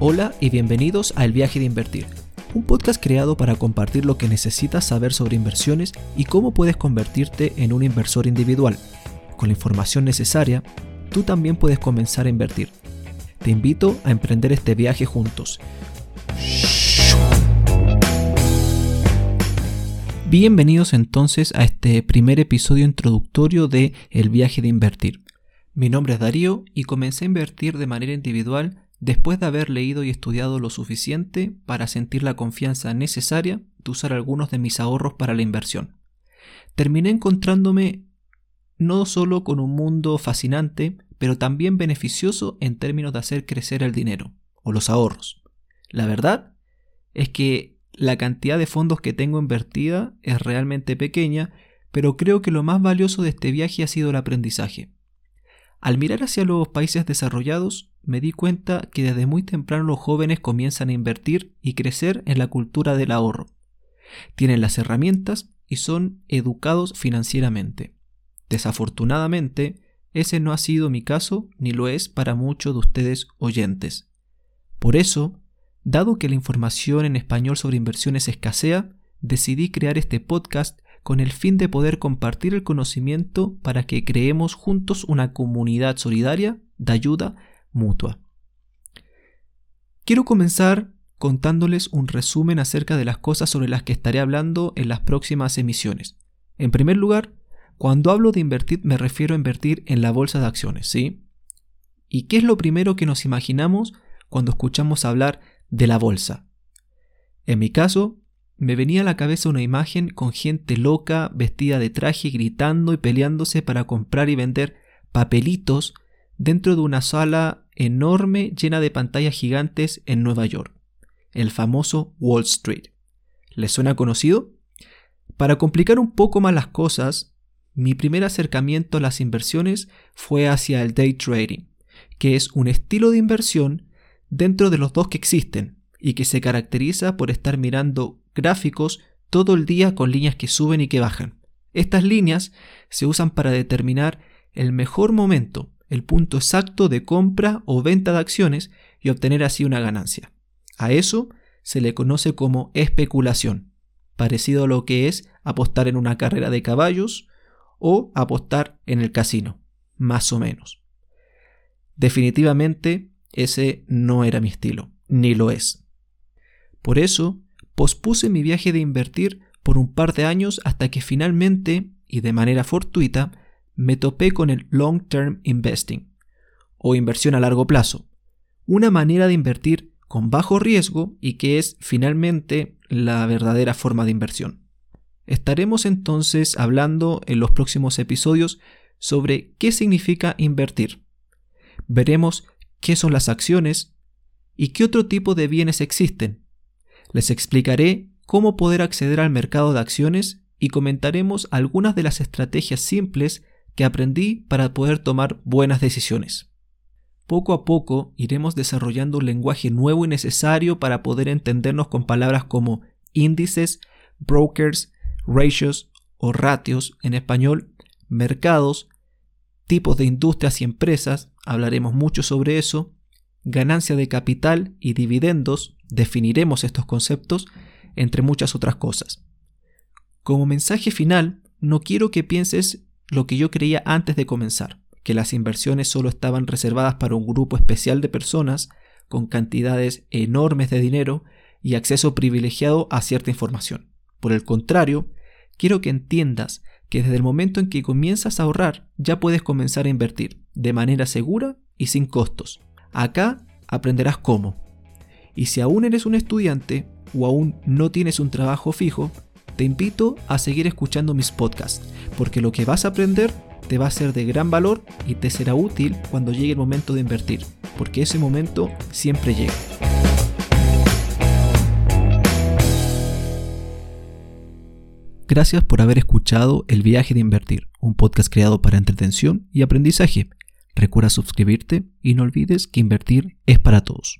Hola y bienvenidos a El viaje de invertir, un podcast creado para compartir lo que necesitas saber sobre inversiones y cómo puedes convertirte en un inversor individual. Con la información necesaria, tú también puedes comenzar a invertir. Te invito a emprender este viaje juntos. Bienvenidos entonces a este primer episodio introductorio de El viaje de invertir. Mi nombre es Darío y comencé a invertir de manera individual después de haber leído y estudiado lo suficiente para sentir la confianza necesaria de usar algunos de mis ahorros para la inversión. Terminé encontrándome no solo con un mundo fascinante, pero también beneficioso en términos de hacer crecer el dinero o los ahorros. La verdad es que la cantidad de fondos que tengo invertida es realmente pequeña, pero creo que lo más valioso de este viaje ha sido el aprendizaje. Al mirar hacia los países desarrollados, me di cuenta que desde muy temprano los jóvenes comienzan a invertir y crecer en la cultura del ahorro. Tienen las herramientas y son educados financieramente. Desafortunadamente, ese no ha sido mi caso ni lo es para muchos de ustedes oyentes. Por eso, dado que la información en español sobre inversiones escasea, decidí crear este podcast con el fin de poder compartir el conocimiento para que creemos juntos una comunidad solidaria de ayuda mutua. Quiero comenzar contándoles un resumen acerca de las cosas sobre las que estaré hablando en las próximas emisiones. En primer lugar, cuando hablo de invertir me refiero a invertir en la bolsa de acciones, ¿sí? ¿Y qué es lo primero que nos imaginamos cuando escuchamos hablar de la bolsa? En mi caso, me venía a la cabeza una imagen con gente loca, vestida de traje, gritando y peleándose para comprar y vender papelitos dentro de una sala enorme llena de pantallas gigantes en Nueva York, el famoso Wall Street. ¿Les suena conocido? Para complicar un poco más las cosas, mi primer acercamiento a las inversiones fue hacia el day trading, que es un estilo de inversión dentro de los dos que existen y que se caracteriza por estar mirando gráficos todo el día con líneas que suben y que bajan. Estas líneas se usan para determinar el mejor momento, el punto exacto de compra o venta de acciones y obtener así una ganancia. A eso se le conoce como especulación, parecido a lo que es apostar en una carrera de caballos o apostar en el casino, más o menos. Definitivamente ese no era mi estilo, ni lo es. Por eso pospuse mi viaje de invertir por un par de años hasta que finalmente, y de manera fortuita, me topé con el Long Term Investing, o inversión a largo plazo, una manera de invertir con bajo riesgo y que es finalmente la verdadera forma de inversión. Estaremos entonces hablando en los próximos episodios sobre qué significa invertir. Veremos qué son las acciones y qué otro tipo de bienes existen les explicaré cómo poder acceder al mercado de acciones y comentaremos algunas de las estrategias simples que aprendí para poder tomar buenas decisiones. Poco a poco iremos desarrollando un lenguaje nuevo y necesario para poder entendernos con palabras como índices, brokers, ratios o ratios en español, mercados, tipos de industrias y empresas, hablaremos mucho sobre eso, ganancia de capital y dividendos, definiremos estos conceptos, entre muchas otras cosas. Como mensaje final, no quiero que pienses lo que yo creía antes de comenzar, que las inversiones solo estaban reservadas para un grupo especial de personas con cantidades enormes de dinero y acceso privilegiado a cierta información. Por el contrario, quiero que entiendas que desde el momento en que comienzas a ahorrar ya puedes comenzar a invertir de manera segura y sin costos. Acá aprenderás cómo. Y si aún eres un estudiante o aún no tienes un trabajo fijo, te invito a seguir escuchando mis podcasts, porque lo que vas a aprender te va a ser de gran valor y te será útil cuando llegue el momento de invertir, porque ese momento siempre llega. Gracias por haber escuchado El viaje de invertir, un podcast creado para entretención y aprendizaje. Recuerda suscribirte y no olvides que invertir es para todos.